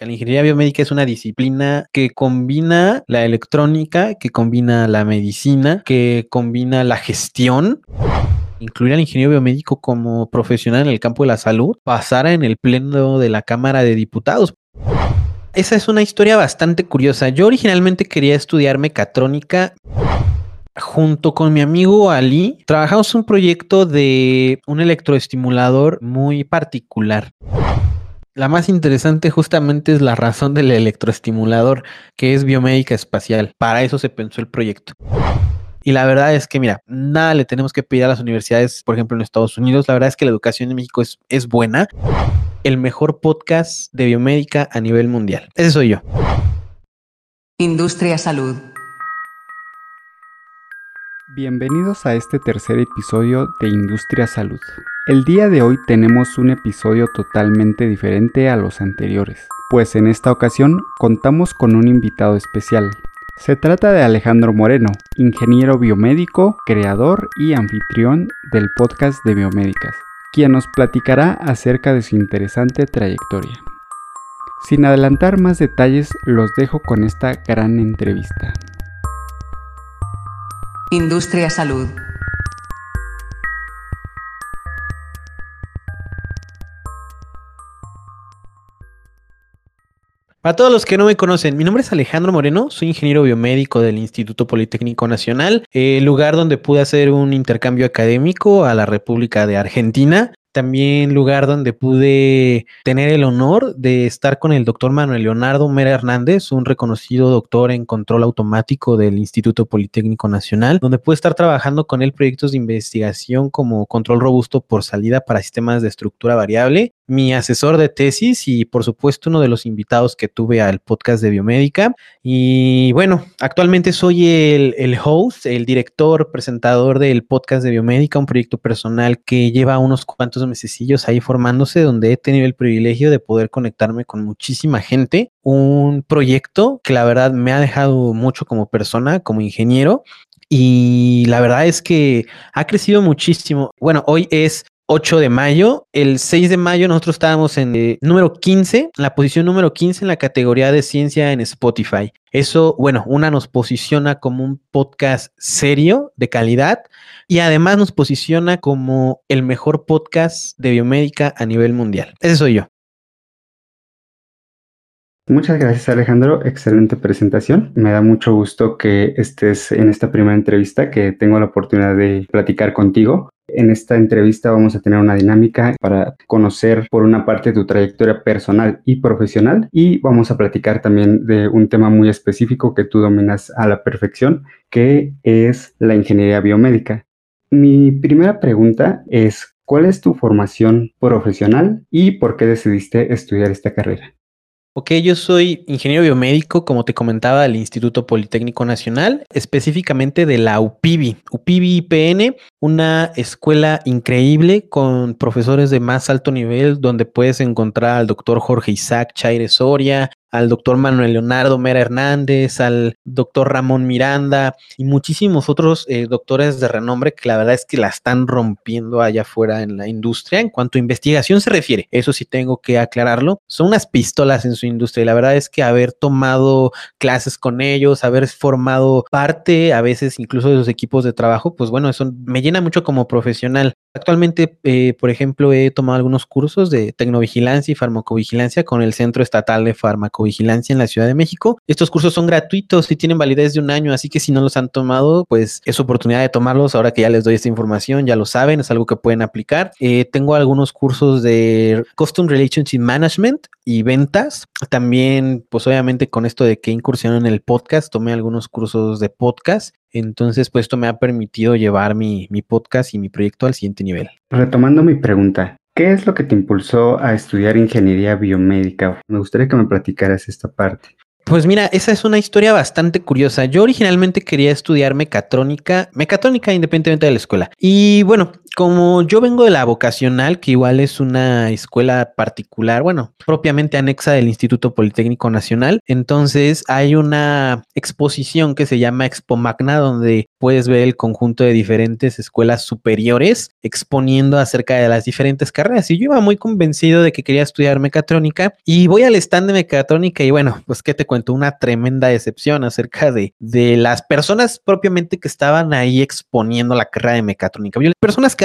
La ingeniería biomédica es una disciplina que combina la electrónica, que combina la medicina, que combina la gestión incluir al ingeniero biomédico como profesional en el campo de la salud pasara en el pleno de la Cámara de Diputados. Esa es una historia bastante curiosa. Yo originalmente quería estudiar mecatrónica. Junto con mi amigo Ali, trabajamos un proyecto de un electroestimulador muy particular. La más interesante justamente es la razón del electroestimulador, que es biomédica espacial. Para eso se pensó el proyecto. Y la verdad es que, mira, nada le tenemos que pedir a las universidades, por ejemplo, en Estados Unidos. La verdad es que la educación en México es, es buena. El mejor podcast de biomédica a nivel mundial. Ese soy yo. Industria Salud. Bienvenidos a este tercer episodio de Industria Salud. El día de hoy tenemos un episodio totalmente diferente a los anteriores, pues en esta ocasión contamos con un invitado especial, se trata de Alejandro Moreno, ingeniero biomédico, creador y anfitrión del podcast de Biomédicas, quien nos platicará acerca de su interesante trayectoria. Sin adelantar más detalles, los dejo con esta gran entrevista. Industria Salud. Para todos los que no me conocen, mi nombre es Alejandro Moreno, soy ingeniero biomédico del Instituto Politécnico Nacional, el lugar donde pude hacer un intercambio académico a la República de Argentina también lugar donde pude tener el honor de estar con el doctor Manuel Leonardo Mera Hernández, un reconocido doctor en control automático del Instituto Politécnico Nacional, donde pude estar trabajando con él proyectos de investigación como control robusto por salida para sistemas de estructura variable, mi asesor de tesis y por supuesto uno de los invitados que tuve al podcast de biomédica. Y bueno, actualmente soy el, el host, el director, presentador del podcast de biomédica, un proyecto personal que lleva unos cuantos mesecillos ahí formándose, donde he tenido el privilegio de poder conectarme con muchísima gente. Un proyecto que la verdad me ha dejado mucho como persona, como ingeniero. Y la verdad es que ha crecido muchísimo. Bueno, hoy es 8 de mayo. El 6 de mayo nosotros estábamos en el número 15, la posición número 15 en la categoría de ciencia en Spotify. Eso, bueno, una nos posiciona como un podcast serio, de calidad, y además nos posiciona como el mejor podcast de biomédica a nivel mundial. Ese soy yo. Muchas gracias Alejandro, excelente presentación. Me da mucho gusto que estés en esta primera entrevista, que tengo la oportunidad de platicar contigo. En esta entrevista vamos a tener una dinámica para conocer por una parte tu trayectoria personal y profesional y vamos a platicar también de un tema muy específico que tú dominas a la perfección, que es la ingeniería biomédica. Mi primera pregunta es, ¿cuál es tu formación profesional y por qué decidiste estudiar esta carrera? Ok, yo soy ingeniero biomédico, como te comentaba, del Instituto Politécnico Nacional, específicamente de la UPIBI. UPIBI IPN, una escuela increíble con profesores de más alto nivel, donde puedes encontrar al doctor Jorge Isaac Chaire Soria, al doctor Manuel Leonardo Mera Hernández, al doctor Ramón Miranda y muchísimos otros eh, doctores de renombre que la verdad es que la están rompiendo allá afuera en la industria en cuanto a investigación se refiere. Eso sí tengo que aclararlo. Son unas pistolas en su industria y la verdad es que haber tomado clases con ellos, haber formado parte a veces incluso de sus equipos de trabajo, pues bueno, eso me llena mucho como profesional. Actualmente, eh, por ejemplo, he tomado algunos cursos de tecnovigilancia y farmacovigilancia con el Centro Estatal de Farmacovigilancia en la Ciudad de México. Estos cursos son gratuitos y tienen validez de un año, así que si no los han tomado, pues es oportunidad de tomarlos. Ahora que ya les doy esta información, ya lo saben, es algo que pueden aplicar. Eh, tengo algunos cursos de Custom Relationship Management y ventas. También, pues obviamente con esto de que incursiono en el podcast, tomé algunos cursos de podcast entonces, pues esto me ha permitido llevar mi, mi podcast y mi proyecto al siguiente nivel. Retomando mi pregunta, ¿qué es lo que te impulsó a estudiar ingeniería biomédica? Me gustaría que me platicaras esta parte. Pues mira, esa es una historia bastante curiosa. Yo originalmente quería estudiar mecatrónica, mecatrónica independientemente de la escuela. Y bueno, como yo vengo de la vocacional, que igual es una escuela particular, bueno, propiamente anexa del Instituto Politécnico Nacional, entonces hay una exposición que se llama Expo Magna, donde puedes ver el conjunto de diferentes escuelas superiores exponiendo acerca de las diferentes carreras. Y yo iba muy convencido de que quería estudiar mecatrónica y voy al stand de mecatrónica y bueno, pues qué te cuento, una tremenda decepción acerca de, de las personas propiamente que estaban ahí exponiendo la carrera de mecatrónica. Personas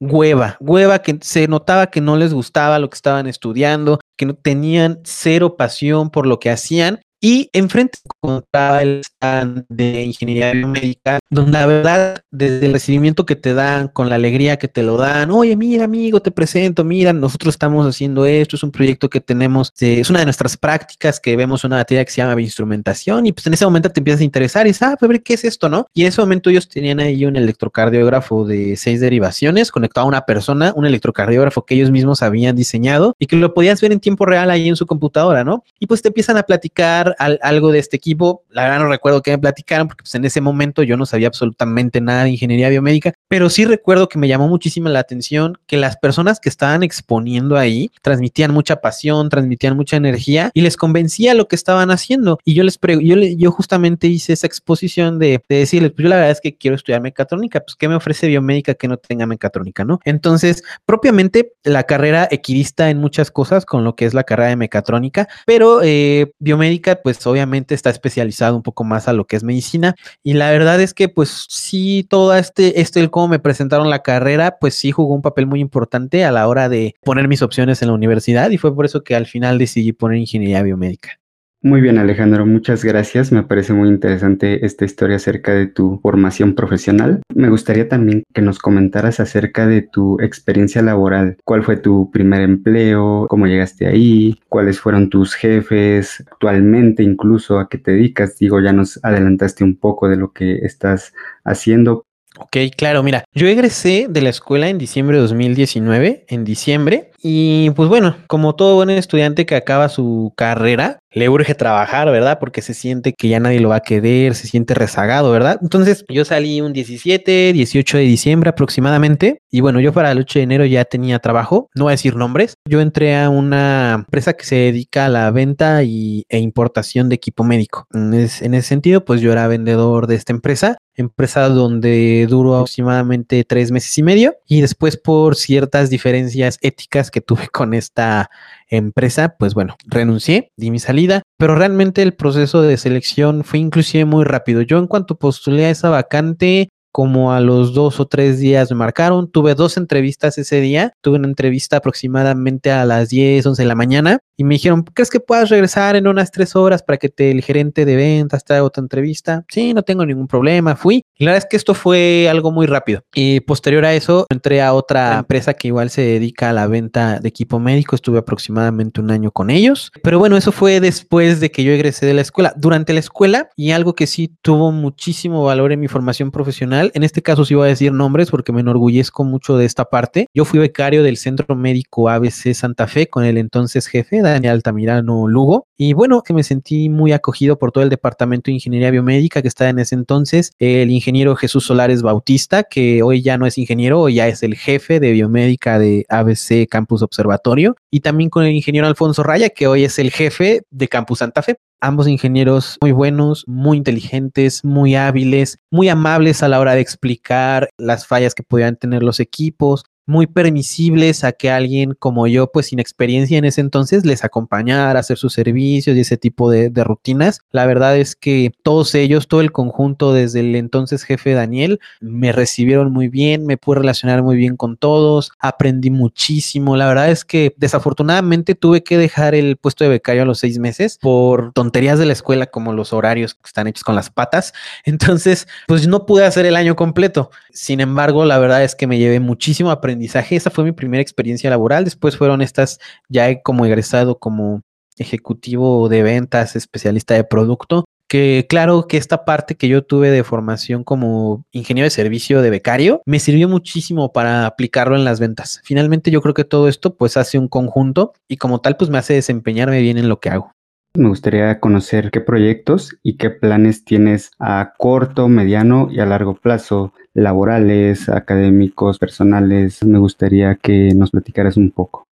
hueva, hueva que se notaba que no les gustaba lo que estaban estudiando, que no tenían cero pasión por lo que hacían y enfrente encontraba el stand de ingeniería biomédica, donde la verdad, desde el recibimiento que te dan, con la alegría que te lo dan, oye, mira, amigo, te presento, mira, nosotros estamos haciendo esto, es un proyecto que tenemos, eh, es una de nuestras prácticas que vemos una materia que se llama instrumentación, y pues en ese momento te empiezas a interesar y dices, ah, pues ver qué es esto, ¿no? Y en ese momento ellos tenían ahí un electrocardiógrafo de seis derivaciones conectado a una persona, un electrocardiógrafo que ellos mismos habían diseñado y que lo podías ver en tiempo real ahí en su computadora, ¿no? Y pues te empiezan a platicar algo de este equipo. La verdad no recuerdo que me platicaron porque pues, en ese momento yo no sabía absolutamente nada de ingeniería biomédica, pero sí recuerdo que me llamó muchísimo la atención que las personas que estaban exponiendo ahí transmitían mucha pasión, transmitían mucha energía y les convencía lo que estaban haciendo. Y yo les yo, yo justamente hice esa exposición de, de decirles, pues yo la verdad es que quiero estudiar mecatrónica, pues ¿qué me ofrece biomédica que no tenga mecatrónica, no? Entonces, propiamente la carrera equidista en muchas cosas con lo que es la carrera de mecatrónica, pero eh, biomédica pues obviamente está especializado un poco más a lo que es medicina. Y la verdad es que pues sí, todo este, este, el cómo me presentaron la carrera, pues sí jugó un papel muy importante a la hora de poner mis opciones en la universidad y fue por eso que al final decidí poner ingeniería biomédica. Muy bien, Alejandro, muchas gracias. Me parece muy interesante esta historia acerca de tu formación profesional. Me gustaría también que nos comentaras acerca de tu experiencia laboral. ¿Cuál fue tu primer empleo? ¿Cómo llegaste ahí? ¿Cuáles fueron tus jefes? Actualmente incluso a qué te dedicas. Digo, ya nos adelantaste un poco de lo que estás haciendo, Ok, claro, mira, yo egresé de la escuela en diciembre de 2019, en diciembre, y pues bueno, como todo buen estudiante que acaba su carrera, le urge trabajar, ¿verdad? Porque se siente que ya nadie lo va a querer, se siente rezagado, ¿verdad? Entonces yo salí un 17, 18 de diciembre aproximadamente, y bueno, yo para el 8 de enero ya tenía trabajo, no voy a decir nombres, yo entré a una empresa que se dedica a la venta y, e importación de equipo médico. En, en ese sentido, pues yo era vendedor de esta empresa empresa donde duró aproximadamente tres meses y medio y después por ciertas diferencias éticas que tuve con esta empresa, pues bueno, renuncié, di mi salida, pero realmente el proceso de selección fue inclusive muy rápido. Yo en cuanto postulé a esa vacante, como a los dos o tres días me marcaron. Tuve dos entrevistas ese día. Tuve una entrevista aproximadamente a las 10, 11 de la mañana y me dijeron, ¿crees que puedas regresar en unas tres horas para que te, el gerente de ventas te haga otra entrevista? Sí, no tengo ningún problema. Fui. Y la verdad es que esto fue algo muy rápido. Y posterior a eso, entré a otra empresa que igual se dedica a la venta de equipo médico. Estuve aproximadamente un año con ellos. Pero bueno, eso fue después de que yo egresé de la escuela. Durante la escuela, y algo que sí tuvo muchísimo valor en mi formación profesional, en este caso sí voy a decir nombres porque me enorgullezco mucho de esta parte. Yo fui becario del Centro Médico ABC Santa Fe con el entonces jefe, Daniel Altamirano Lugo. Y bueno, que me sentí muy acogido por todo el departamento de ingeniería biomédica que estaba en ese entonces, el ingeniero Jesús Solares Bautista, que hoy ya no es ingeniero, hoy ya es el jefe de biomédica de ABC Campus Observatorio, y también con el ingeniero Alfonso Raya, que hoy es el jefe de Campus Santa Fe ambos ingenieros muy buenos, muy inteligentes, muy hábiles, muy amables a la hora de explicar las fallas que podían tener los equipos, muy permisibles a que alguien como yo, pues sin experiencia en ese entonces, les acompañara a hacer sus servicios y ese tipo de, rutinas. La verdad es que todos ellos, todo el conjunto, desde el entonces jefe Daniel, me recibieron muy bien, me pude relacionar muy bien con todos, aprendí muchísimo. La verdad es que desafortunadamente tuve que dejar el puesto de becario a los seis meses por tonterías de la escuela como los horarios que están hechos con las patas. Entonces, pues no pude hacer el año completo. Sin embargo, la verdad es que me llevé muchísimo aprendizaje aprendizaje. Esa fue mi primera experiencia laboral. Después fueron estas, ya como egresado como ejecutivo de ventas, especialista de producto, que claro que esta parte que yo tuve de formación como ingeniero de servicio de becario me sirvió muchísimo para aplicarlo en las ventas. Finalmente yo creo que todo esto pues hace un conjunto y como tal pues me hace desempeñarme bien en lo que hago. Me gustaría conocer qué proyectos y qué planes tienes a corto, mediano y a largo plazo, laborales, académicos, personales. Me gustaría que nos platicaras un poco.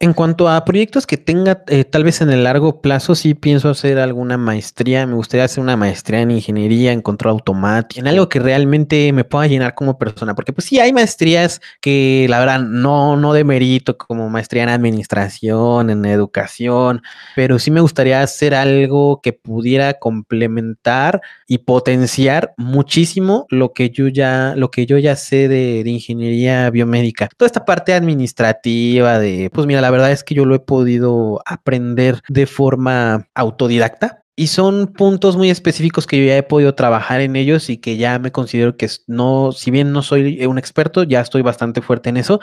En cuanto a proyectos que tenga eh, tal vez en el largo plazo, sí pienso hacer alguna maestría. Me gustaría hacer una maestría en ingeniería, en control automático, en algo que realmente me pueda llenar como persona. Porque pues sí, hay maestrías que la verdad no, no de mérito, como maestría en administración, en educación, pero sí me gustaría hacer algo que pudiera complementar y potenciar muchísimo lo que yo ya, lo que yo ya sé de, de ingeniería biomédica. Toda esta parte administrativa de, pues mira, la verdad es que yo lo he podido aprender de forma autodidacta. Y son puntos muy específicos que yo ya he podido trabajar en ellos y que ya me considero que no, si bien no soy un experto, ya estoy bastante fuerte en eso.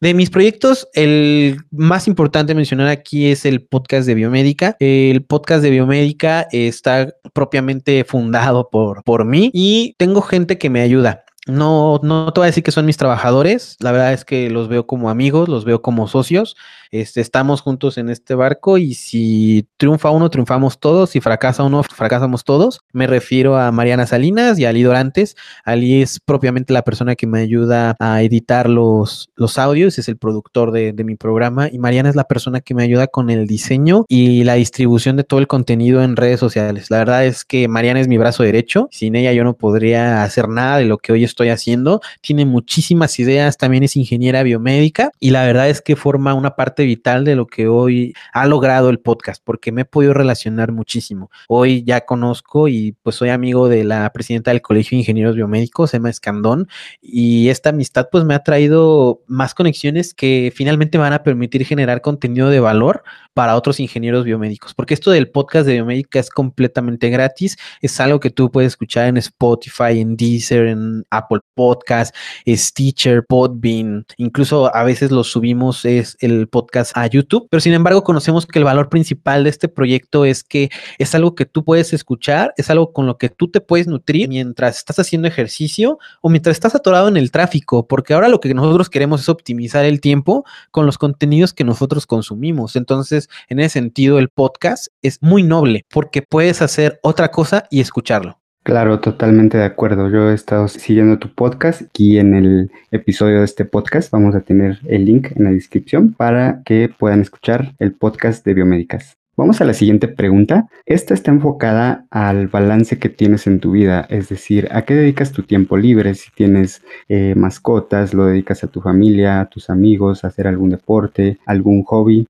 De mis proyectos, el más importante mencionar aquí es el podcast de biomédica. El podcast de biomédica está propiamente fundado por, por mí y tengo gente que me ayuda. No, no te voy a decir que son mis trabajadores, la verdad es que los veo como amigos, los veo como socios, este, estamos juntos en este barco y si triunfa uno, triunfamos todos, si fracasa uno, fracasamos todos. Me refiero a Mariana Salinas y a Ali Dorantes. Ali es propiamente la persona que me ayuda a editar los, los audios, es el productor de, de mi programa y Mariana es la persona que me ayuda con el diseño y la distribución de todo el contenido en redes sociales. La verdad es que Mariana es mi brazo derecho, sin ella yo no podría hacer nada de lo que hoy estoy haciendo. Tiene muchísimas ideas, también es ingeniera biomédica y la verdad es que forma una parte vital de lo que hoy ha logrado el podcast, porque me he podido relacionar muchísimo. Hoy ya conozco y pues soy amigo de la presidenta del Colegio de Ingenieros Biomédicos, Emma Escandón, y esta amistad pues me ha traído más conexiones que finalmente van a permitir generar contenido de valor para otros ingenieros biomédicos, porque esto del podcast de biomédica es completamente gratis, es algo que tú puedes escuchar en Spotify, en Deezer, en Apple Podcast, Stitcher, Podbean, incluso a veces lo subimos es el podcast a YouTube, pero sin embargo conocemos que el valor principal de este proyecto es que es algo que tú puedes escuchar, es algo con lo que tú te puedes nutrir mientras estás haciendo ejercicio o mientras estás atorado en el tráfico, porque ahora lo que nosotros queremos es optimizar el tiempo con los contenidos que nosotros consumimos. Entonces, en ese sentido, el podcast es muy noble porque puedes hacer otra cosa y escucharlo. Claro, totalmente de acuerdo. Yo he estado siguiendo tu podcast y en el episodio de este podcast vamos a tener el link en la descripción para que puedan escuchar el podcast de biomédicas. Vamos a la siguiente pregunta. Esta está enfocada al balance que tienes en tu vida, es decir, a qué dedicas tu tiempo libre, si tienes eh, mascotas, lo dedicas a tu familia, a tus amigos, a hacer algún deporte, algún hobby.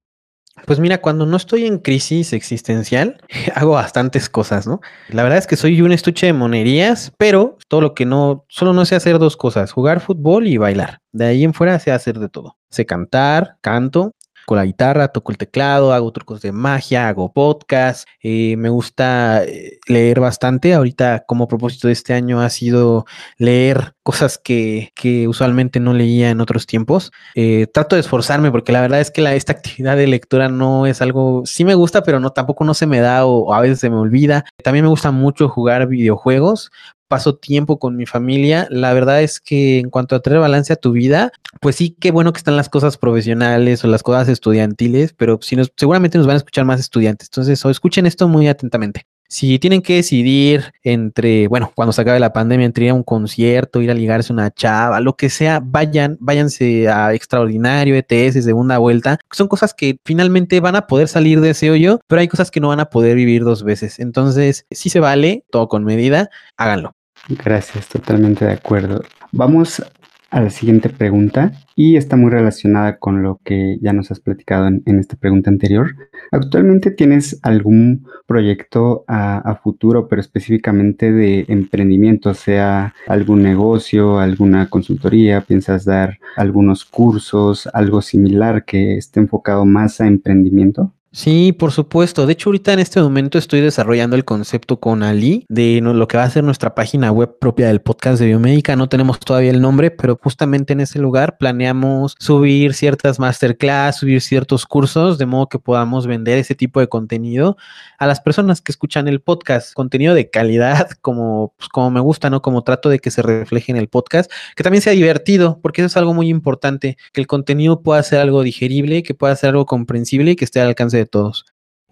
Pues mira, cuando no estoy en crisis existencial, hago bastantes cosas, ¿no? La verdad es que soy un estuche de monerías, pero todo lo que no, solo no sé hacer dos cosas, jugar fútbol y bailar. De ahí en fuera sé hacer de todo. Sé cantar, canto, con la guitarra, toco el teclado, hago trucos de magia, hago podcast, eh, me gusta eh, leer bastante. Ahorita como propósito de este año ha sido leer cosas que, que usualmente no leía en otros tiempos. Eh, trato de esforzarme porque la verdad es que esta actividad de lectura no es algo, sí me gusta, pero no tampoco no se me da o a veces se me olvida. También me gusta mucho jugar videojuegos, paso tiempo con mi familia. La verdad es que en cuanto a traer balance a tu vida, pues sí, qué bueno que están las cosas profesionales o las cosas estudiantiles, pero si nos, seguramente nos van a escuchar más estudiantes. Entonces, o escuchen esto muy atentamente. Si tienen que decidir entre, bueno, cuando se acabe la pandemia, entre ir a un concierto, ir a ligarse una chava, lo que sea, vayan, váyanse a extraordinario, ETS, segunda vuelta. Son cosas que finalmente van a poder salir de ese hoyo, pero hay cosas que no van a poder vivir dos veces. Entonces, si se vale, todo con medida, háganlo. Gracias, totalmente de acuerdo. Vamos a la siguiente pregunta y está muy relacionada con lo que ya nos has platicado en, en esta pregunta anterior. ¿Actualmente tienes algún proyecto a, a, futuro, pero específicamente de emprendimiento, sea algún negocio, alguna consultoría? ¿Piensas dar algunos cursos, algo similar que esté enfocado más a emprendimiento? Sí, por supuesto. De hecho, ahorita en este momento estoy desarrollando el concepto con Ali de lo que va a ser nuestra página web propia del podcast de biomédica. No tenemos todavía el nombre, pero justamente en ese lugar planeamos subir ciertas masterclass, subir ciertos cursos, de modo que podamos vender ese tipo de contenido a las personas que escuchan el podcast. Contenido de calidad, como, pues, como me gusta, ¿no? Como trato de que se refleje en el podcast, que también sea divertido, porque eso es algo muy importante, que el contenido pueda ser algo digerible, que pueda ser algo comprensible y que esté al alcance de todos.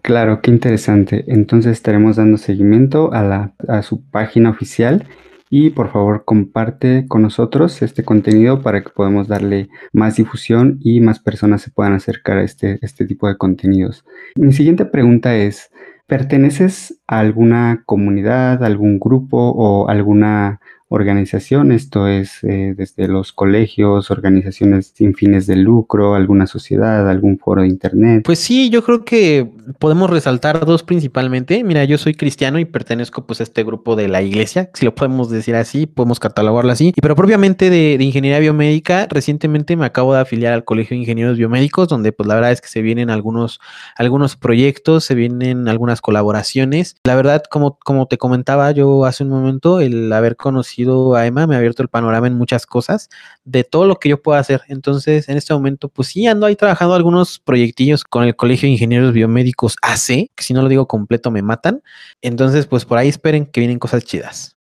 Claro, qué interesante. Entonces estaremos dando seguimiento a, su página oficial y por favor comparte con nosotros este contenido para que podamos darle más difusión y más personas se puedan acercar a este, este tipo de contenidos. Mi siguiente pregunta es, ¿perteneces a alguna comunidad, algún grupo o alguna organización, esto es eh, desde los colegios, organizaciones sin fines de lucro, alguna sociedad, algún foro de internet. Pues sí, yo creo que podemos resaltar dos principalmente. Mira, yo soy cristiano y pertenezco pues a este grupo de la iglesia, si lo podemos decir así, podemos catalogarlo así. Y pero propiamente de, ingeniería biomédica, recientemente me acabo de afiliar al Colegio de Ingenieros Biomédicos, donde pues la verdad es que se vienen algunos, algunos proyectos, se vienen algunas colaboraciones. La verdad, como, como te comentaba yo hace un momento, el haber conocido a Emma, me ha abierto el panorama en muchas cosas de todo lo que yo puedo hacer. Entonces, en este momento, pues sí, ando ahí trabajando algunos proyectillos con el Colegio de Ingenieros Biomédicos AC, que si no lo digo completo me matan. Entonces, pues por ahí esperen que vienen cosas chidas.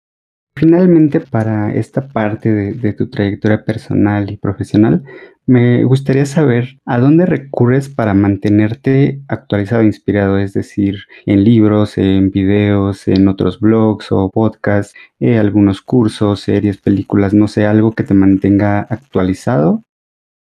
Finalmente, para esta parte de, tu trayectoria personal y profesional, me gustaría saber a dónde recurres para mantenerte actualizado e inspirado, es decir, en libros, en videos, en otros blogs o podcasts, eh, algunos cursos, series, películas, no sé, algo que te mantenga actualizado.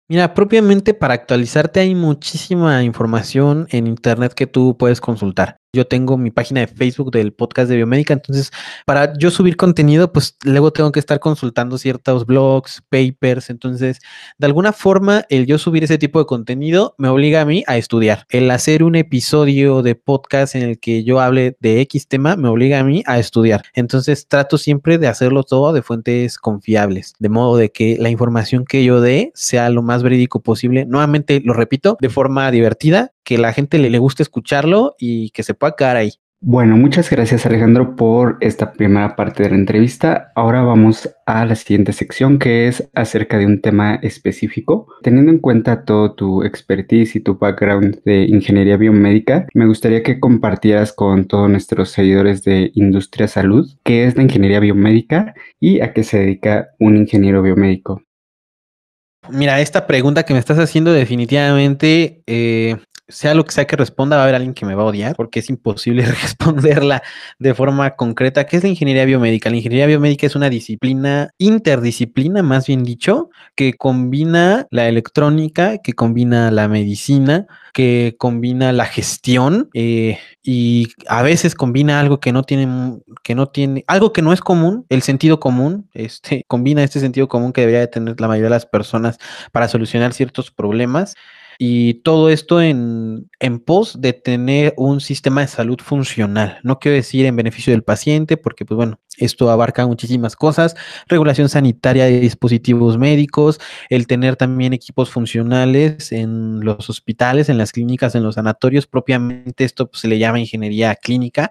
Mira, propiamente para actualizarte hay muchísima información en internet que tú puedes consultar. Yo tengo mi página de Facebook del podcast de Biomédica, entonces para yo subir contenido, pues luego tengo que estar consultando ciertos blogs, papers, entonces de alguna forma el yo subir ese tipo de contenido me obliga a mí a estudiar. El hacer un episodio de podcast en el que yo hable de X tema me obliga a mí a estudiar. Entonces trato siempre de hacerlo todo de fuentes confiables, de modo de que la información que yo dé sea lo más verídico posible. Nuevamente lo repito, de forma divertida que la gente le, le guste escucharlo y que se pueda quedar ahí. Bueno, muchas gracias Alejandro por esta primera parte de la entrevista. Ahora vamos a la siguiente sección que es acerca de un tema específico. Teniendo en cuenta todo tu expertise y tu background de ingeniería biomédica, me gustaría que compartieras con todos nuestros seguidores de Industria Salud qué es la ingeniería biomédica y a qué se dedica un ingeniero biomédico. Mira, esta pregunta que me estás haciendo definitivamente eh, sea lo que sea que responda, va a haber alguien que me va a odiar porque es imposible responderla de forma concreta. ¿Qué es la ingeniería biomédica? La ingeniería biomédica es una disciplina, interdisciplina, más bien dicho, que combina la electrónica, que combina la medicina, que combina la gestión eh, y a veces combina algo que no tiene, que no tiene, algo que no es común, el sentido común, este, combina este sentido común que debería de tener la mayoría de las personas para solucionar ciertos problemas y todo esto en, en, pos de tener un sistema de salud funcional. No quiero decir en beneficio del paciente, porque pues bueno, esto abarca muchísimas cosas, regulación sanitaria de dispositivos médicos, el tener también equipos funcionales en los hospitales, en las clínicas, en los sanatorios, propiamente esto pues, se le llama ingeniería clínica.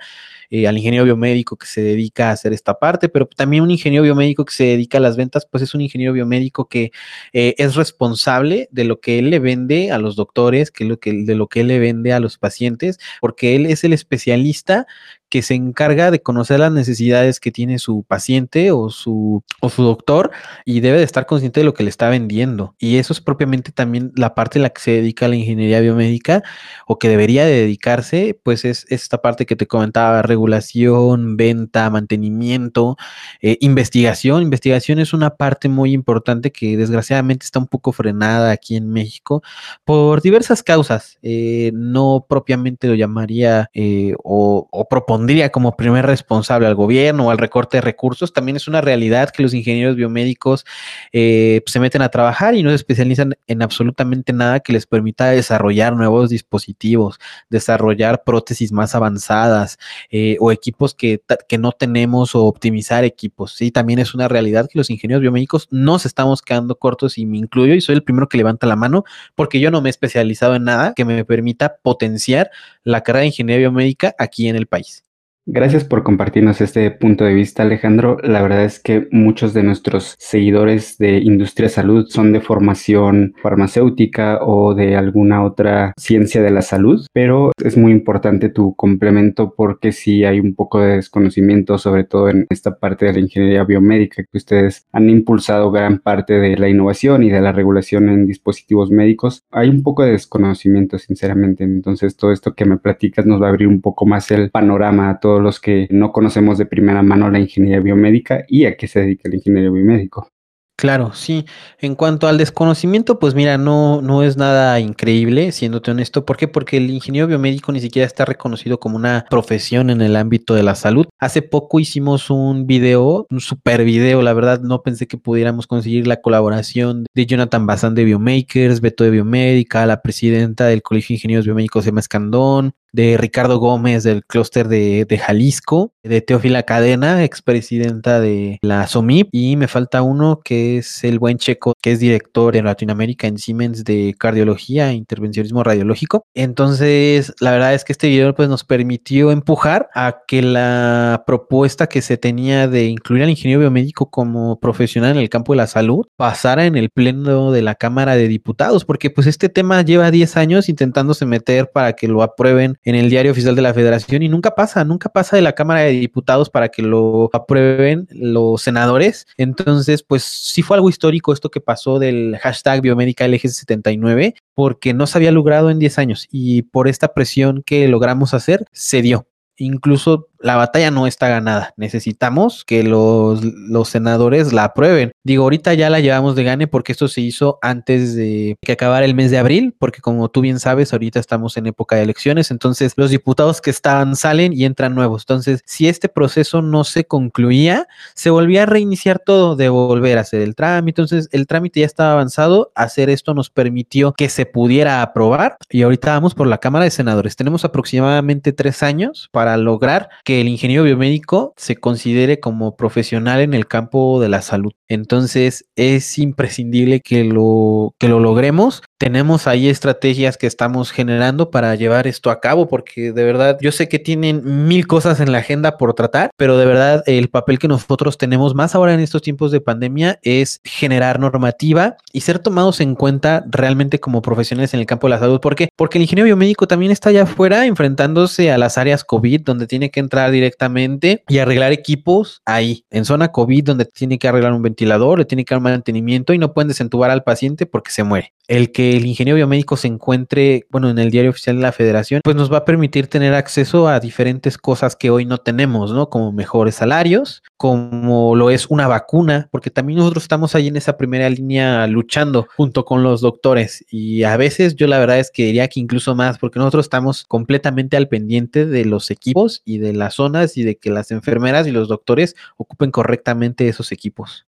Eh, al ingeniero biomédico que se dedica a hacer esta parte, pero también un ingeniero biomédico que se dedica a las ventas, pues es un ingeniero biomédico que eh, es responsable de lo que él le vende a los doctores, que, lo que de lo que él le vende a los pacientes, porque él es el especialista que se encarga de conocer las necesidades que tiene su paciente o su, o su doctor y debe de estar consciente de lo que le está vendiendo. Y eso es propiamente también la parte en la que se dedica la ingeniería biomédica o que debería de dedicarse, pues es, esta parte que te comentaba, regulación, venta, mantenimiento, eh, investigación. Investigación es una parte muy importante que desgraciadamente está un poco frenada aquí en México por diversas causas. Eh, no propiamente lo llamaría eh, o, o propondría diría como primer responsable al gobierno o al recorte de recursos, también es una realidad que los ingenieros biomédicos eh, se meten a trabajar y no se especializan en absolutamente nada que les permita desarrollar nuevos dispositivos, desarrollar prótesis más avanzadas eh, o equipos que, que, no tenemos o optimizar equipos. Sí, también es una realidad que los ingenieros biomédicos nos estamos quedando cortos y me incluyo y soy el primero que levanta la mano porque yo no me he especializado en nada que me permita potenciar la carrera de ingeniería biomédica aquí en el país. Gracias por compartirnos este punto de vista, Alejandro. La verdad es que muchos de nuestros seguidores de Industria Salud son de formación farmacéutica o de alguna otra ciencia de la salud, pero es muy importante tu complemento porque sí hay un poco de desconocimiento, sobre todo en esta parte de la ingeniería biomédica, que ustedes han impulsado gran parte de la innovación y de la regulación en dispositivos médicos. Hay un poco de desconocimiento, sinceramente. Entonces, todo esto que me platicas nos va a abrir un poco más el panorama a todo los que no conocemos de primera mano la ingeniería biomédica y a qué se dedica el ingeniero biomédico. Claro, sí. En cuanto al desconocimiento, pues mira, no, no es nada increíble, siéndote honesto. ¿Por qué? Porque el ingeniero biomédico ni siquiera está reconocido como una profesión en el ámbito de la salud. Hace poco hicimos un video, un super video, la verdad no pensé que pudiéramos conseguir la colaboración de Jonathan Bazán de Biomakers, Beto de Biomédica, la presidenta del Colegio de Ingenieros Biomédicos Emma Escandón, de Ricardo Gómez del clúster de, Jalisco, de Teófila Cadena, expresidenta de la SOMIP, y me falta uno que es el buen checo, que es director en Latinoamérica en Siemens de cardiología e intervencionismo radiológico. Entonces, la verdad es que este video pues, nos permitió empujar a que la propuesta que se tenía de incluir al ingeniero biomédico como profesional en el campo de la salud pasara en el pleno de la Cámara de Diputados, porque pues este tema lleva 10 años intentándose meter para que lo aprueben en el diario oficial de la federación y nunca pasa, nunca pasa de la Cámara de Diputados para que lo aprueben los senadores. Entonces, pues sí fue algo histórico esto que pasó del hashtag biomédica LG79 porque no se había logrado en 10 años y por esta presión que logramos hacer se dio. Incluso la batalla no está ganada. Necesitamos que los, senadores la aprueben. Digo, ahorita ya la llevamos de gane porque esto se hizo antes de que acabara el mes de abril, porque como tú bien sabes, ahorita estamos en época de elecciones, entonces los diputados que estaban salen y entran nuevos. Entonces, si este proceso no se concluía, se volvía a reiniciar todo, de volver a hacer el trámite. Entonces, el trámite ya estaba avanzado. Hacer esto nos permitió que se pudiera aprobar y ahorita vamos por la Cámara de Senadores. Tenemos aproximadamente tres años para lograr que el ingeniero biomédico se considere como profesional en el campo de la salud. Entonces es imprescindible que lo, que lo logremos. Tenemos ahí estrategias que estamos generando para llevar esto a cabo, porque de verdad yo sé que tienen mil cosas en la agenda por tratar, pero de verdad el papel que nosotros tenemos más ahora en estos tiempos de pandemia es generar normativa y ser tomados en cuenta realmente como profesionales en el campo de la salud. ¿Por qué? Porque el ingeniero biomédico también está allá afuera enfrentándose a las áreas COVID, donde tiene que entrar directamente y arreglar equipos ahí, en zona COVID, donde tiene que arreglar un ventilador, le tiene que dar mantenimiento y no pueden desentubar al paciente porque se muere. El que el ingeniero biomédico se encuentre, bueno, en el diario oficial de la federación, pues nos va a permitir tener acceso a diferentes cosas que hoy no tenemos, ¿no? Como mejores salarios, como lo es una vacuna, porque también nosotros estamos ahí en esa primera línea luchando junto con los doctores y a veces yo la verdad es que diría que incluso más, porque nosotros estamos completamente al pendiente de los equipos y de las zonas y de que las enfermeras y los doctores ocupen correctamente esos equipos.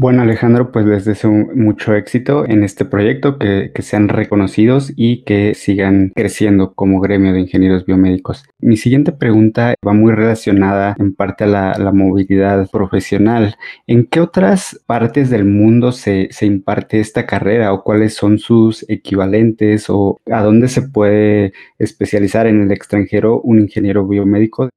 Bueno, Alejandro, pues les deseo mucho éxito en este proyecto, que, sean reconocidos y que sigan creciendo como gremio de ingenieros biomédicos. Mi siguiente pregunta va muy relacionada en parte a la, movilidad profesional. ¿En qué otras partes del mundo se, se imparte esta carrera o cuáles son sus equivalentes o a dónde se puede especializar en el extranjero un ingeniero biomédico?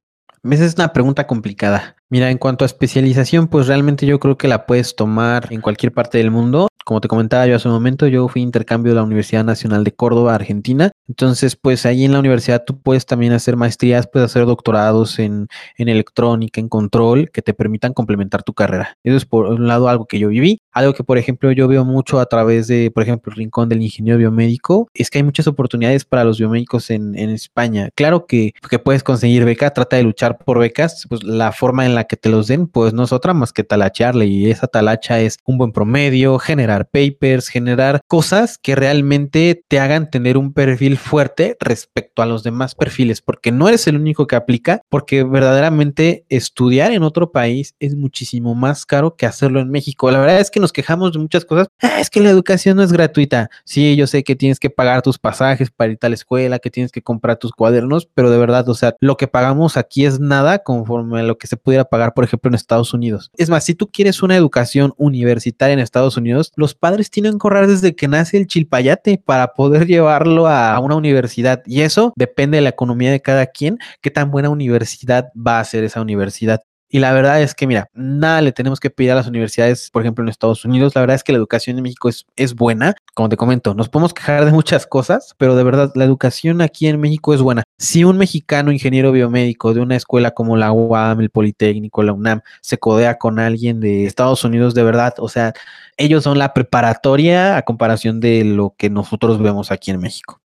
Esa es una pregunta complicada. Mira, en cuanto a especialización, pues realmente yo creo que la puedes tomar en cualquier parte del mundo. Como te comentaba yo hace un momento, yo fui intercambio de la Universidad Nacional de Córdoba, Argentina. Entonces, pues ahí en la universidad tú puedes también hacer maestrías, puedes hacer doctorados en, en electrónica, en control, que te permitan complementar tu carrera. Eso es por un lado algo que yo viví. Algo que, por ejemplo, yo veo mucho a través de, por ejemplo, el Rincón del Ingeniero Biomédico, es que hay muchas oportunidades para los biomédicos en, España. Claro que, que puedes conseguir beca, trata de luchar por becas, pues la forma en la que te los den, pues no es otra más que talacharle y esa talacha es un buen promedio, generar papers, generar cosas que realmente te hagan tener un perfil fuerte respecto a los demás perfiles, porque no eres el único que aplica, porque verdaderamente estudiar en otro país es muchísimo más caro que hacerlo en México. La verdad es que nos quejamos de muchas cosas. Ah, es que la educación no es gratuita. Sí, yo sé que tienes que pagar tus pasajes para ir a la escuela, que tienes que comprar tus cuadernos, pero de verdad, o sea, lo que pagamos aquí es nada conforme a lo que se pudiera pagar, por ejemplo, en Estados Unidos. Es más, si tú quieres una educación universitaria en Estados Unidos, los padres tienen que ahorrar desde que nace el chilpayate para poder llevarlo a una universidad. Y eso depende de la economía de cada quien, qué tan buena universidad va a ser esa universidad. Y la verdad es que, mira, nada le tenemos que pedir a las universidades, por ejemplo, en Estados Unidos. La verdad es que la educación en México es, es buena. Como te comento, nos podemos quejar de muchas cosas, pero de verdad, la educación aquí en México es buena. Si un mexicano ingeniero biomédico de una escuela como la UAM, el Politécnico, la UNAM, se codea con alguien de Estados Unidos, de verdad, o sea, ellos son la preparatoria a comparación de lo que nosotros vemos aquí en México.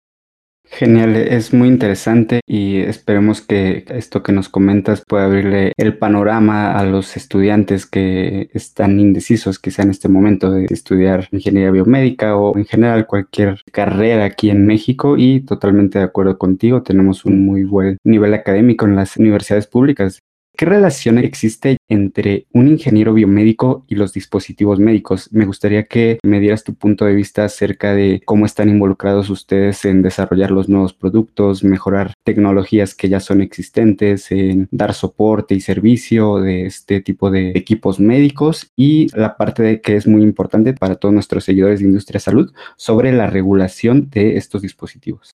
Genial, es muy interesante y esperemos que esto que nos comentas pueda abrirle el panorama a los estudiantes que están indecisos quizá en este momento de estudiar ingeniería biomédica o en general cualquier carrera aquí en México y totalmente de acuerdo contigo, tenemos un muy buen nivel académico en las universidades públicas. ¿Qué relación existe entre un ingeniero biomédico y los dispositivos médicos? Me gustaría que me dieras tu punto de vista acerca de cómo están involucrados ustedes en desarrollar los nuevos productos, mejorar tecnologías que ya son existentes, en dar soporte y servicio de este tipo de equipos médicos y la parte de que es muy importante para todos nuestros seguidores de Industria Salud sobre la regulación de estos dispositivos.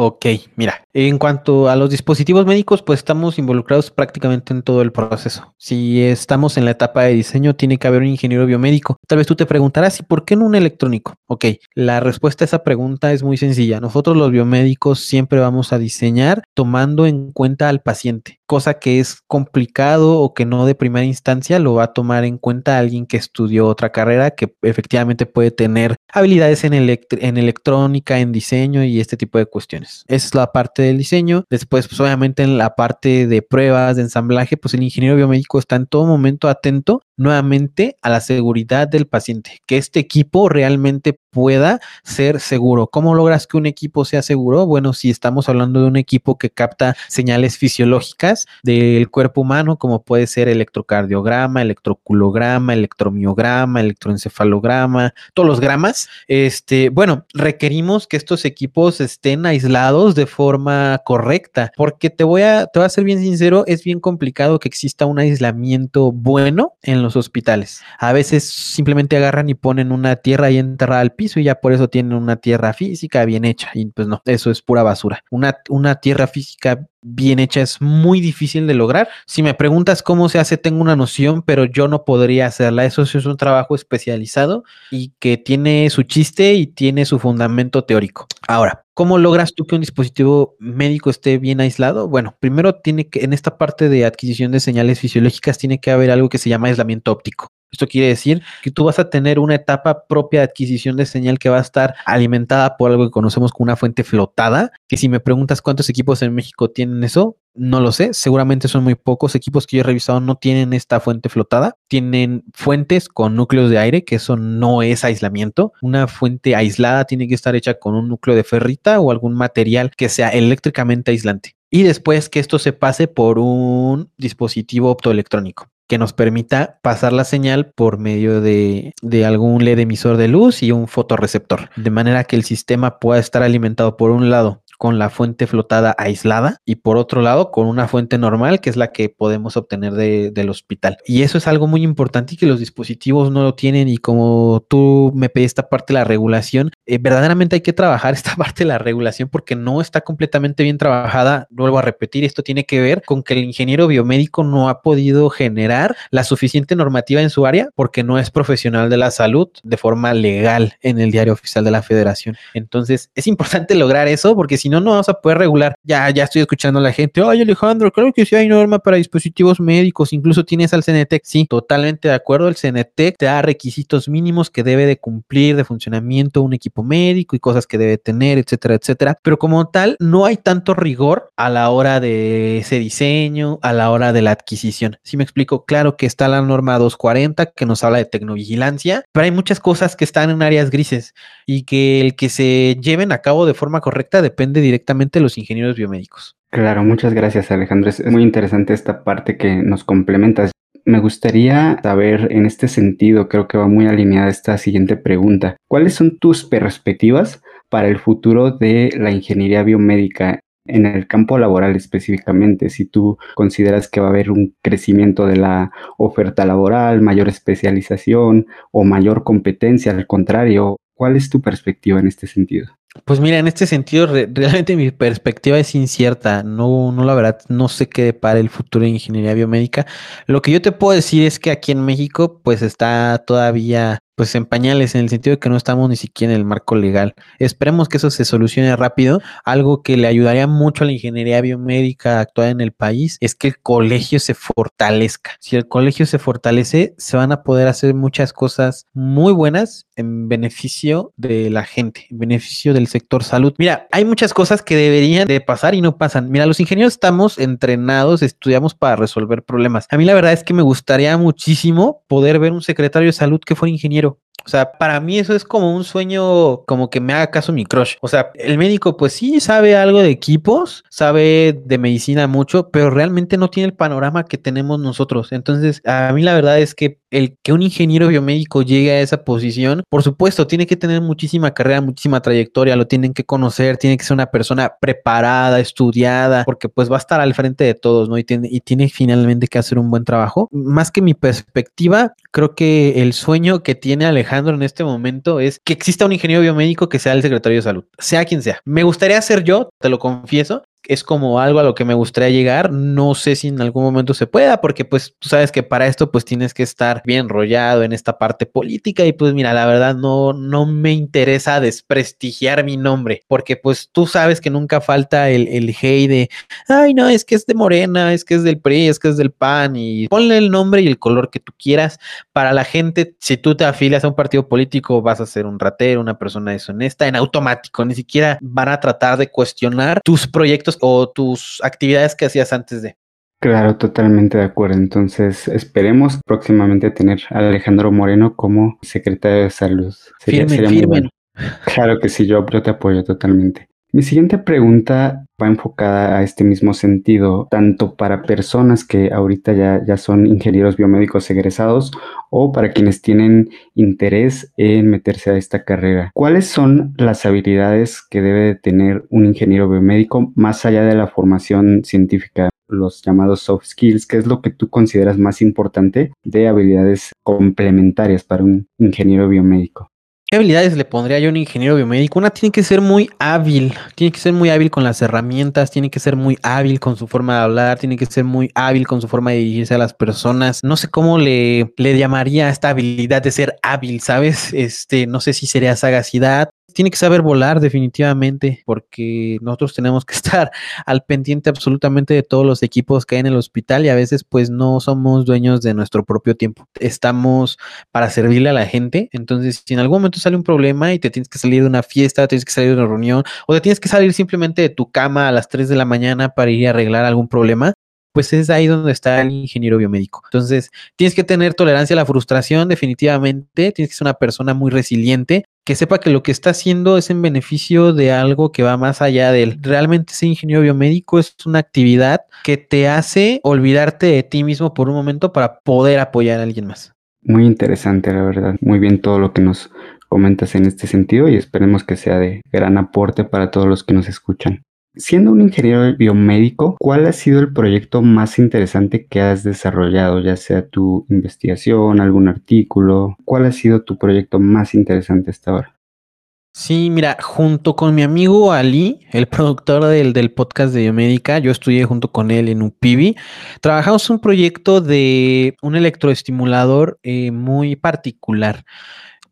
Ok, mira, en cuanto a los dispositivos médicos, pues estamos involucrados prácticamente en todo el proceso. Si estamos en la etapa de diseño, tiene que haber un ingeniero biomédico. Tal vez tú te preguntarás, ¿y por qué no un electrónico? Ok, la respuesta a esa pregunta es muy sencilla. Nosotros los biomédicos siempre vamos a diseñar tomando en cuenta al paciente, cosa que es complicado o que no de primera instancia lo va a tomar en cuenta alguien que estudió otra carrera que efectivamente puede tener habilidades en, en electrónica, en diseño y este tipo de cuestiones. Esa es la parte del diseño. Después, pues obviamente en la parte de pruebas, de ensamblaje, pues el ingeniero biomédico está en todo momento atento nuevamente a la seguridad del paciente, que este equipo realmente pueda ser seguro. ¿Cómo logras que un equipo sea seguro? Bueno, si estamos hablando de un equipo que capta señales fisiológicas del cuerpo humano, como puede ser electrocardiograma, electroculograma, electromiograma, electroencefalograma, todos los gramas, este, bueno, requerimos que estos equipos estén aislados de forma correcta, porque te voy a, te voy a ser bien sincero, es bien complicado que exista un aislamiento bueno en los hospitales. A veces simplemente agarran y ponen una tierra ahí enterrada al piso y ya por eso tienen una tierra física bien hecha. Y pues no, eso es pura basura. Una, una tierra física bien hecha es muy difícil de lograr. Si me preguntas cómo se hace, tengo una noción, pero yo no podría hacerla. Eso es un trabajo especializado y que tiene su chiste y tiene su fundamento teórico. Ahora, ¿cómo logras tú que un dispositivo médico esté bien aislado? Bueno, primero tiene que, en esta parte de adquisición de señales fisiológicas, tiene que haber algo que se llama aislamiento óptico. Esto quiere decir que tú vas a tener una etapa propia de adquisición de señal que va a estar alimentada por algo que conocemos como una fuente flotada, que si me preguntas cuántos equipos en México tienen eso, no lo sé, seguramente son muy pocos. Equipos que yo he revisado no tienen esta fuente flotada, tienen fuentes con núcleos de aire, que eso no es aislamiento. Una fuente aislada tiene que estar hecha con un núcleo de ferrita o algún material que sea eléctricamente aislante. Y después que esto se pase por un dispositivo optoelectrónico que nos permita pasar la señal por medio de, de, algún LED emisor de luz y un fotorreceptor, de manera que el sistema pueda estar alimentado por un lado con la fuente flotada aislada y por otro lado con una fuente normal que es la que podemos obtener de, del hospital. Y eso es algo muy importante y que los dispositivos no lo tienen y como tú me pediste esta parte de la regulación, eh, verdaderamente hay que trabajar esta parte de la regulación porque no está completamente bien trabajada. Vuelvo a repetir, esto tiene que ver con que el ingeniero biomédico no ha podido generar la suficiente normativa en su área porque no es profesional de la salud de forma legal en el diario oficial de la federación. Entonces es importante lograr eso porque si no, no vamos a poder regular. Ya, ya estoy escuchando a la gente. Ay, Alejandro, creo que sí hay norma para dispositivos médicos. Incluso tienes al CNTEC. Sí, totalmente de acuerdo. El CNTEC te da requisitos mínimos que debe de cumplir de funcionamiento un equipo médico y cosas que debe tener, etcétera, etcétera. Pero como tal, no hay tanto rigor a la hora de ese diseño, a la hora de la adquisición. Si me explico, claro que está la norma 240 que nos habla de tecnovigilancia, pero hay muchas cosas que están en áreas grises y que el que se lleven a cabo de forma correcta depende directamente de los ingenieros biomédicos. Claro, muchas gracias Alejandro. Es muy interesante esta parte que nos complementas. Me gustaría saber en este sentido, creo que va muy alineada esta siguiente pregunta. ¿Cuáles son tus perspectivas para el futuro de la ingeniería biomédica en el campo laboral específicamente, si tú consideras que va a haber un crecimiento de la oferta laboral, mayor especialización o mayor competencia, al contrario, ¿cuál es tu perspectiva en este sentido? Pues mira, en este sentido, realmente mi perspectiva es incierta. No, no, la verdad, no sé qué para el futuro de ingeniería biomédica. Lo que yo te puedo decir es que aquí en México, pues está todavía pues en pañales, en el sentido de que no estamos ni siquiera en el marco legal. Esperemos que eso se solucione rápido. Algo que le ayudaría mucho a la ingeniería biomédica actual en el país es que el colegio se fortalezca. Si el colegio se fortalece, se van a poder hacer muchas cosas muy buenas en beneficio de la gente, en beneficio del sector salud. Mira, hay muchas cosas que deberían de pasar y no pasan. Mira, los ingenieros estamos entrenados, estudiamos para resolver problemas. A mí la verdad es que me gustaría muchísimo poder ver un secretario de salud que fuera ingeniero o sea, para mí eso es como un sueño, como que me haga caso mi crush. O sea, el médico pues sí sabe algo de equipos, sabe de medicina mucho, pero realmente no tiene el panorama que tenemos nosotros. Entonces, a mí la verdad es que el que un ingeniero biomédico llegue a esa posición, por supuesto, tiene que tener muchísima carrera, muchísima trayectoria, lo tienen que conocer, tiene que ser una persona preparada, estudiada, porque pues va a estar al frente de todos, ¿no? Y tiene, y tiene finalmente que hacer un buen trabajo. Más que mi perspectiva, creo que el sueño que tiene Alejandro en este momento es que exista un ingeniero biomédico que sea el secretario de salud, sea quien sea. Me gustaría ser yo, te lo confieso, es como algo a lo que me gustaría llegar. No sé si en algún momento se pueda, porque pues tú sabes que para esto pues tienes que estar bien enrollado en esta parte política y pues mira, la verdad no, no me interesa desprestigiar mi nombre, porque pues tú sabes que nunca falta el, el hey de, ay no, es que es de Morena, es que es del PRI, es que es del PAN y ponle el nombre y el color que tú quieras. Para la gente, si tú te afilias a un partido político, vas a ser un ratero, una persona deshonesta en automático, ni siquiera van a tratar de cuestionar tus proyectos o tus actividades que hacías antes de. Claro, totalmente de acuerdo. Entonces, esperemos próximamente tener a Alejandro Moreno como secretario de salud. Sería, Claro que sí, yo, yo te apoyo totalmente. Mi siguiente pregunta va enfocada a este mismo sentido, tanto para personas que ahorita ya, son ingenieros biomédicos egresados o para quienes tienen interés en meterse a esta carrera. ¿Cuáles son las habilidades que debe tener un ingeniero biomédico más allá de la formación científica? los llamados soft skills, ¿qué es lo que tú consideras más importante de habilidades complementarias para un ingeniero biomédico? ¿Qué habilidades le pondría yo a un ingeniero biomédico? Una tiene que ser muy hábil, tiene que ser muy hábil con las herramientas, tiene que ser muy hábil con su forma de hablar, tiene que ser muy hábil con su forma de dirigirse a las personas. No sé cómo le, le llamaría esta habilidad de ser hábil, ¿sabes? Este, no sé si sería sagacidad, tiene que saber volar definitivamente, porque nosotros tenemos que estar al pendiente absolutamente de todos los equipos que hay en el hospital y a veces pues no somos dueños de nuestro propio tiempo. Estamos para servirle a la gente, entonces si en algún momento sale un problema y te tienes que salir de una fiesta, tienes que salir de una reunión o te tienes que salir simplemente de tu cama a las 3 de la mañana para ir a arreglar algún problema, pues es ahí donde está el ingeniero biomédico. Entonces, tienes que tener tolerancia a la frustración, definitivamente, tienes que ser una persona muy resiliente, que sepa que lo que está haciendo es en beneficio de algo que va más allá de él. Realmente ese ingeniero biomédico es una actividad que te hace olvidarte de ti mismo por un momento para poder apoyar a alguien más. Muy interesante, la verdad. Muy bien todo lo que nos comentas en este sentido y esperemos que sea de gran aporte para todos los que nos escuchan. Siendo un ingeniero biomédico, ¿cuál ha sido el proyecto más interesante que has desarrollado, ya sea tu investigación, algún artículo? ¿Cuál ha sido tu proyecto más interesante hasta ahora? Sí, mira, junto con mi amigo Ali, el productor del, del podcast de biomédica, yo estudié junto con él en UPIBI, trabajamos un proyecto de un electroestimulador eh, muy particular.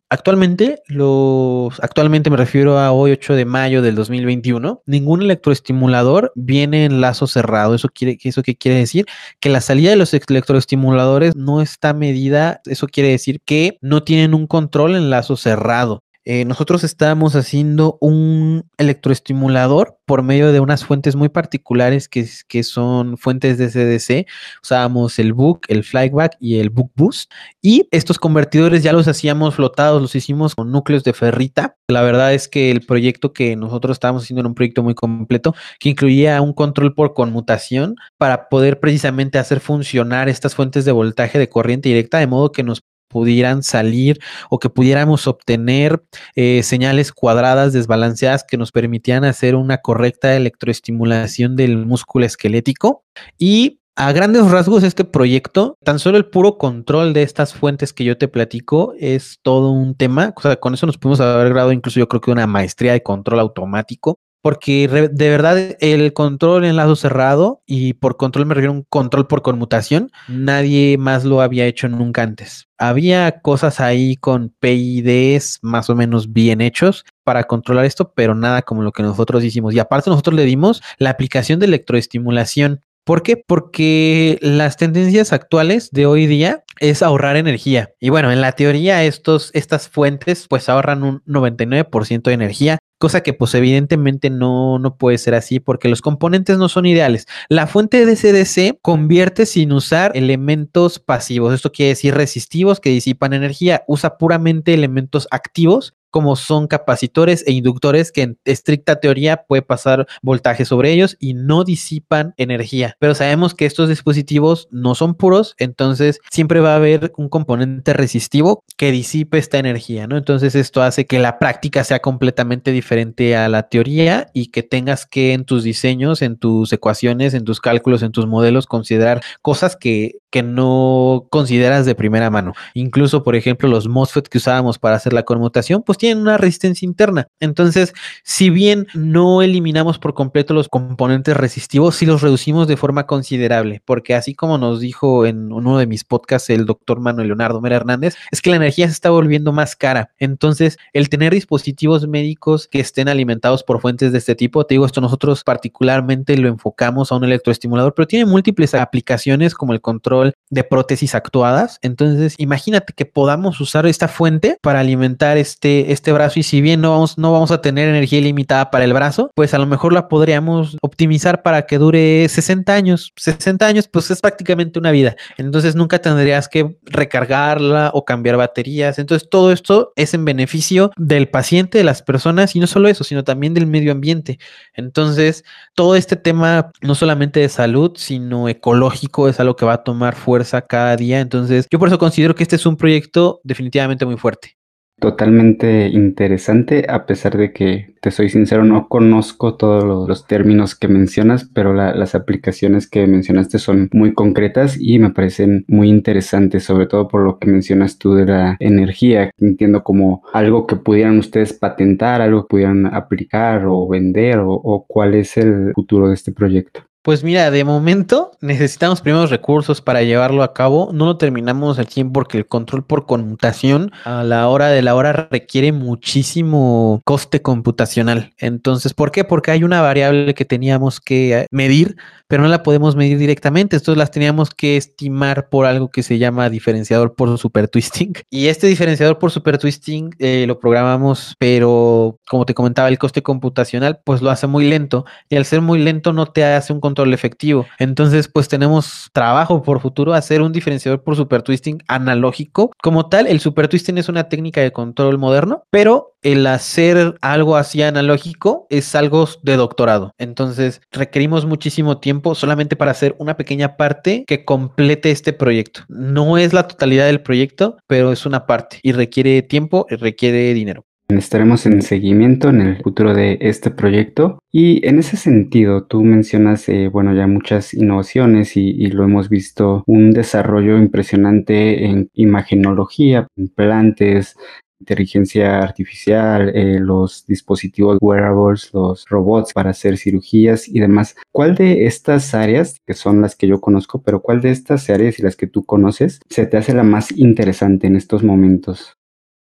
Actualmente, los, actualmente me refiero a hoy 8 de mayo del 2021, ningún electroestimulador viene en lazo cerrado. ¿Eso, quiere, ¿Eso qué quiere decir? Que la salida de los electroestimuladores no está medida. Eso quiere decir que no tienen un control en lazo cerrado. Eh, nosotros estábamos haciendo un electroestimulador por medio de unas fuentes muy particulares que, que son fuentes de CDC. Usábamos el Book, el Flyback y el Book Boost. Y estos convertidores ya los hacíamos flotados, los hicimos con núcleos de ferrita. La verdad es que el proyecto que nosotros estábamos haciendo era un proyecto muy completo que incluía un control por conmutación para poder precisamente hacer funcionar estas fuentes de voltaje de corriente directa de modo que nos pudieran salir o que pudiéramos obtener eh, señales cuadradas desbalanceadas que nos permitieran hacer una correcta electroestimulación del músculo esquelético y a grandes rasgos, este proyecto, tan solo el puro control de estas fuentes que yo te platico es todo un tema. O sea, con eso nos pudimos haber grado incluso yo creo que una maestría de control automático porque de verdad el control en lazo cerrado, y por control me refiero a un control por conmutación, nadie más lo había hecho nunca antes. Había cosas ahí con PIDs más o menos bien hechos para controlar esto, pero nada como lo que nosotros hicimos. Y aparte nosotros le dimos la aplicación de electroestimulación. ¿Por qué? Porque las tendencias actuales de hoy día es ahorrar energía. Y bueno, en la teoría estos, estas fuentes pues ahorran un 99% de energía, cosa que pues evidentemente no, no puede ser así porque los componentes no son ideales. La fuente de CDC convierte sin usar elementos pasivos, esto quiere decir resistivos que disipan energía, usa puramente elementos activos como son capacitores e inductores que en estricta teoría puede pasar voltaje sobre ellos y no disipan energía. Pero sabemos que estos dispositivos no son puros, entonces siempre va a haber un componente resistivo que disipe esta energía, ¿no? Entonces esto hace que la práctica sea completamente diferente a la teoría y que tengas que en tus diseños, en tus ecuaciones, en tus cálculos, en tus modelos considerar cosas que, que no consideras de primera mano. Incluso, por ejemplo, los MOSFET que usábamos para hacer la conmutación, pues tienen una resistencia interna. Entonces, si bien no eliminamos por completo los componentes resistivos, sí los reducimos de forma considerable, porque así como nos dijo en uno de mis podcasts el doctor Manuel Leonardo Mera Hernández, es que la energía se está volviendo más cara. Entonces, el tener dispositivos médicos que estén alimentados por fuentes de este tipo, te digo, esto nosotros particularmente lo enfocamos a un electroestimulador, pero tiene múltiples aplicaciones como el control de prótesis actuadas. Entonces, imagínate que podamos usar esta fuente para alimentar este este brazo y si bien no vamos, no vamos a tener energía ilimitada para el brazo, pues a lo mejor la podríamos optimizar para que dure 60 años. 60 años pues es prácticamente una vida. Entonces nunca tendrías que recargarla o cambiar baterías. Entonces todo esto es en beneficio del paciente, de las personas y no solo eso, sino también del medio ambiente. Entonces todo este tema no solamente de salud, sino ecológico es algo que va a tomar fuerza cada día. Entonces yo por eso considero que este es un proyecto definitivamente muy fuerte. Totalmente interesante, a pesar de que, te soy sincero, no conozco todos los, términos que mencionas, pero las aplicaciones que mencionaste son muy concretas y me parecen muy interesantes, sobre todo por lo que mencionas tú de la energía. Entiendo como algo que pudieran ustedes patentar, algo que pudieran aplicar o vender, o, o cuál es el futuro de este proyecto. Pues mira, de momento necesitamos primeros recursos para llevarlo a cabo. No lo terminamos al 100 porque el control por conmutación a la hora de la hora requiere muchísimo coste computacional. Entonces, ¿por qué? Porque hay una variable que teníamos que eh, medir, pero no la podemos medir directamente. Entonces las teníamos que estimar por algo que se llama diferenciador por super twisting. Y este diferenciador por super twisting eh, lo programamos, pero como te comentaba, el coste computacional pues lo hace muy lento. Y al ser muy lento no te hace un control control efectivo. Entonces, pues tenemos trabajo por futuro hacer un diferenciador por super twisting analógico. Como tal, el super twisting es una técnica de control moderno, pero el hacer algo así analógico es algo de doctorado. Entonces, requerimos muchísimo tiempo solamente para hacer una pequeña parte que complete este proyecto. No es la totalidad del proyecto, pero es una parte y requiere tiempo y requiere dinero. Estaremos en seguimiento en el futuro de este proyecto y en ese sentido tú mencionas, eh, bueno, ya muchas innovaciones y, lo hemos visto, un desarrollo impresionante en imagenología, implantes, inteligencia artificial, eh, los dispositivos wearables, los robots para hacer cirugías y demás. ¿Cuál de estas áreas, que son las que yo conozco, pero cuál de estas áreas y las que tú conoces, se te hace la más interesante en estos momentos?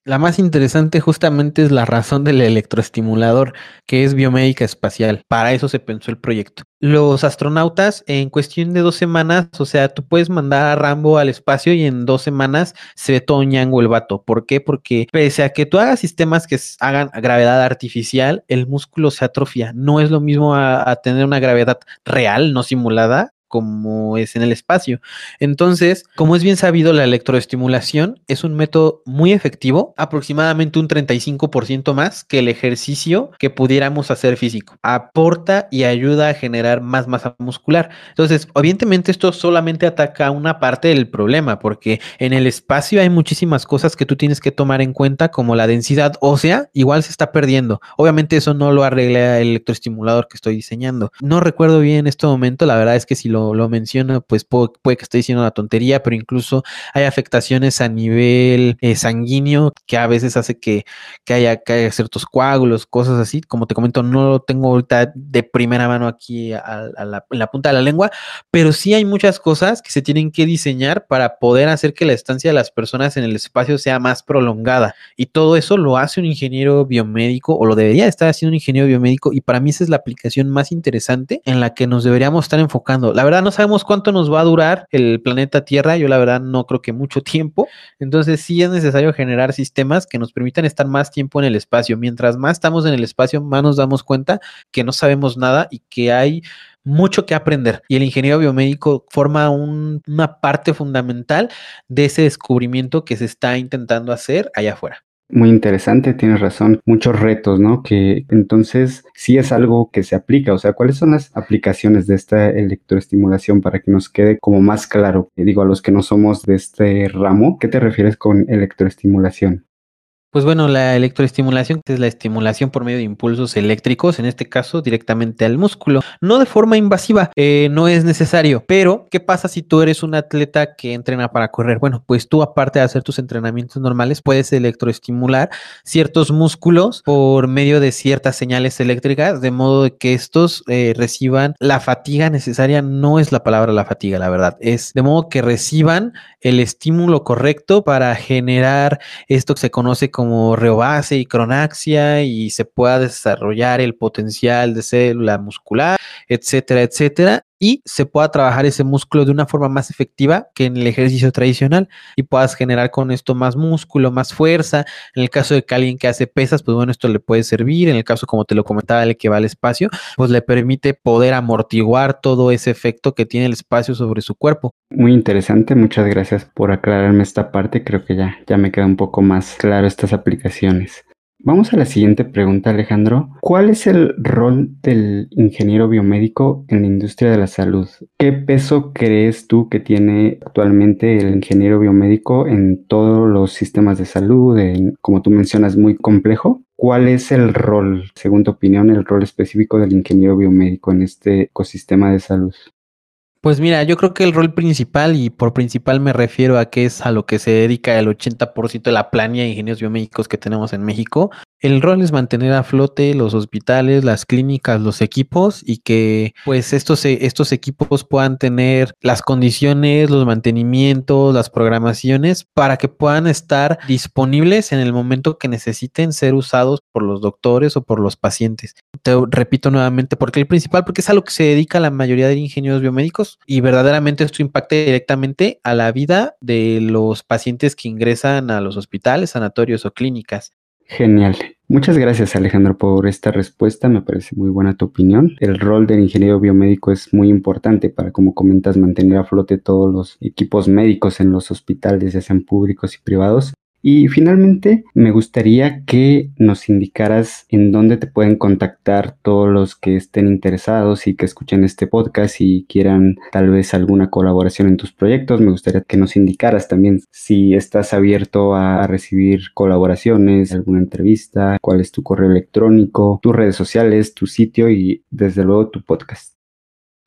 La más interesante justamente es la razón del electroestimulador, que es biomédica espacial. Para eso se pensó el proyecto. Los astronautas en cuestión de dos semanas, o sea, tú puedes mandar a Rambo al espacio y en dos semanas se ve todo ñango el vato. ¿Por qué? Porque pese a que tú hagas sistemas que hagan gravedad artificial, el músculo se atrofia. No es lo mismo a, a tener una gravedad real, no simulada, como es en el espacio. Entonces, como es bien sabido, la electroestimulación es un método muy efectivo, aproximadamente un 35% más que el ejercicio que pudiéramos hacer físico. Aporta y ayuda a generar más masa muscular. Entonces, evidentemente esto solamente ataca una parte del problema, porque en el espacio hay muchísimas cosas que tú tienes que tomar en cuenta, como la densidad ósea, igual se está perdiendo. Obviamente eso no lo arregla el electroestimulador que estoy diseñando. No recuerdo bien en este momento, la verdad es que si lo lo, menciono, pues puede, que esté diciendo una tontería, pero incluso hay afectaciones a nivel eh, sanguíneo que a veces hace que, haya, ciertos coágulos, cosas así. Como te comento, no lo tengo ahorita de primera mano aquí a, la, en la punta de la lengua, pero sí hay muchas cosas que se tienen que diseñar para poder hacer que la estancia de las personas en el espacio sea más prolongada. Y todo eso lo hace un ingeniero biomédico o lo debería estar haciendo un ingeniero biomédico y para mí esa es la aplicación más interesante en la que nos deberíamos estar enfocando. La verdad no sabemos cuánto nos va a durar el planeta Tierra, yo la verdad no creo que mucho tiempo, entonces sí es necesario generar sistemas que nos permitan estar más tiempo en el espacio. Mientras más estamos en el espacio, más nos damos cuenta que no sabemos nada y que hay mucho que aprender y el ingeniero biomédico forma una parte fundamental de ese descubrimiento que se está intentando hacer allá afuera. Muy interesante, tienes razón. Muchos retos, ¿no? Que entonces sí es algo que se aplica. O sea, ¿cuáles son las aplicaciones de esta electroestimulación para que nos quede como más claro? digo, a los que no somos de este ramo, ¿qué te refieres con electroestimulación? Pues bueno, la electroestimulación es la estimulación por medio de impulsos eléctricos, en este caso directamente al músculo, no de forma invasiva, eh, no es necesario, pero ¿qué pasa si tú eres un atleta que entrena para correr? Bueno, pues tú aparte de hacer tus entrenamientos normales, puedes electroestimular ciertos músculos por medio de ciertas señales eléctricas, de modo que estos eh, reciban la fatiga necesaria, no es la palabra la fatiga, la verdad, es de modo que reciban el estímulo correcto para generar esto que se conoce como reobase y cronaxia y se pueda desarrollar el potencial de célula muscular, etcétera, etcétera y se pueda trabajar ese músculo de una forma más efectiva que en el ejercicio tradicional y puedas generar con esto más músculo, más fuerza. En el caso de que alguien que hace pesas, pues bueno, esto le puede servir. En el caso, como te lo comentaba, el que va al espacio, pues le permite poder amortiguar todo ese efecto que tiene el espacio sobre su cuerpo. Muy interesante, muchas gracias por aclararme esta parte. Creo que ya, ya me queda un poco más claro estas aplicaciones. Vamos a la siguiente pregunta, Alejandro. ¿Cuál es el rol del ingeniero biomédico en la industria de la salud? ¿Qué peso crees tú que tiene actualmente el ingeniero biomédico en todos los sistemas de salud? como tú mencionas, muy complejo. ¿Cuál es el rol, según tu opinión, el rol específico del ingeniero biomédico en este ecosistema de salud? Pues mira, yo creo que el rol principal, y por principal me refiero a que es a lo que se dedica el 80% de la planilla de ingenieros biomédicos que tenemos en México, el rol es mantener a flote los hospitales, las clínicas, los equipos y que pues estos, e, estos equipos puedan tener las condiciones, los mantenimientos, las programaciones para que puedan estar disponibles en el momento que necesiten ser usados por los doctores o por los pacientes. Te repito nuevamente, porque el principal, porque es a lo que se dedica la mayoría de ingenieros biomédicos y verdaderamente esto impacta directamente a la vida de los pacientes que ingresan a los hospitales, sanatorios o clínicas. Genial. Muchas gracias Alejandro por esta respuesta, me parece muy buena tu opinión. El rol del ingeniero biomédico es muy importante para, como comentas, mantener a flote todos los equipos médicos en los hospitales, ya sean públicos y privados, y finalmente, me gustaría que nos indicaras en dónde te pueden contactar todos los que estén interesados y que escuchen este podcast y quieran tal vez alguna colaboración en tus proyectos. Me gustaría que nos indicaras también si estás abierto a, recibir colaboraciones, alguna entrevista, cuál es tu correo electrónico, tus redes sociales, tu sitio y desde luego tu podcast.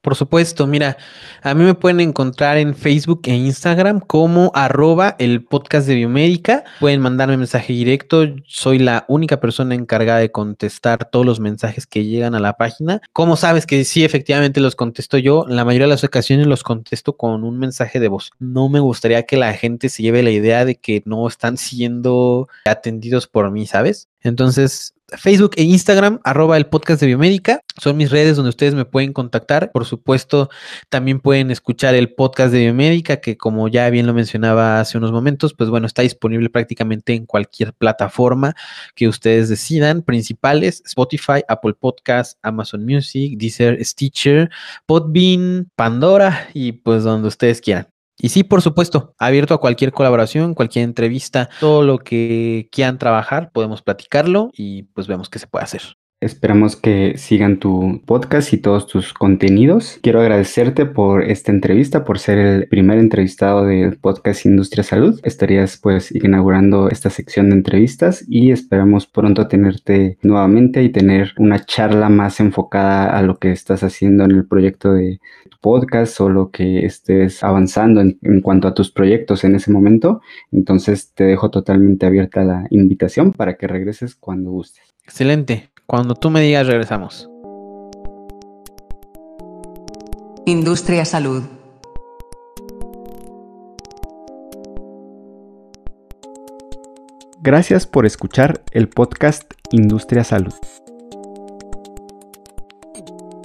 Por supuesto, mira, a mí me pueden encontrar en Facebook e Instagram como arroba el podcast de biomédica. Pueden mandarme mensaje directo. Soy la única persona encargada de contestar todos los mensajes que llegan a la página. ¿Cómo sabes que sí, efectivamente los contesto yo? La mayoría de las ocasiones los contesto con un mensaje de voz. No me gustaría que la gente se lleve la idea de que no están siendo atendidos por mí, ¿sabes? Entonces, Facebook e Instagram, arroba el podcast de Biomédica. Son mis redes donde ustedes me pueden contactar. Por supuesto, también pueden escuchar el podcast de Biomédica, que como ya bien lo mencionaba hace unos momentos, pues bueno, está disponible prácticamente en cualquier plataforma que ustedes decidan, principales, Spotify, Apple Podcast, Amazon Music, Deezer, Stitcher, Podbean, Pandora y pues donde ustedes quieran. Y sí, por supuesto, abierto a cualquier colaboración, cualquier entrevista, todo lo que quieran trabajar, podemos platicarlo y pues vemos qué se puede hacer. Esperamos que sigan tu podcast y todos tus contenidos. Quiero agradecerte por esta entrevista, por ser el primer entrevistado del podcast Industria Salud. Estarías pues inaugurando esta sección de entrevistas y esperamos pronto tenerte nuevamente y tener una charla más enfocada a lo que estás haciendo en el proyecto de tu podcast o lo que estés avanzando en, en cuanto a tus proyectos en ese momento. Entonces te dejo totalmente abierta la invitación para que regreses cuando gustes. Excelente. Cuando tú me digas, regresamos. Industria Salud. Gracias por escuchar el podcast Industria Salud.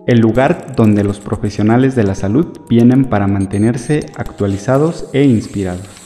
El lugar donde los profesionales de la salud vienen para mantenerse actualizados e inspirados.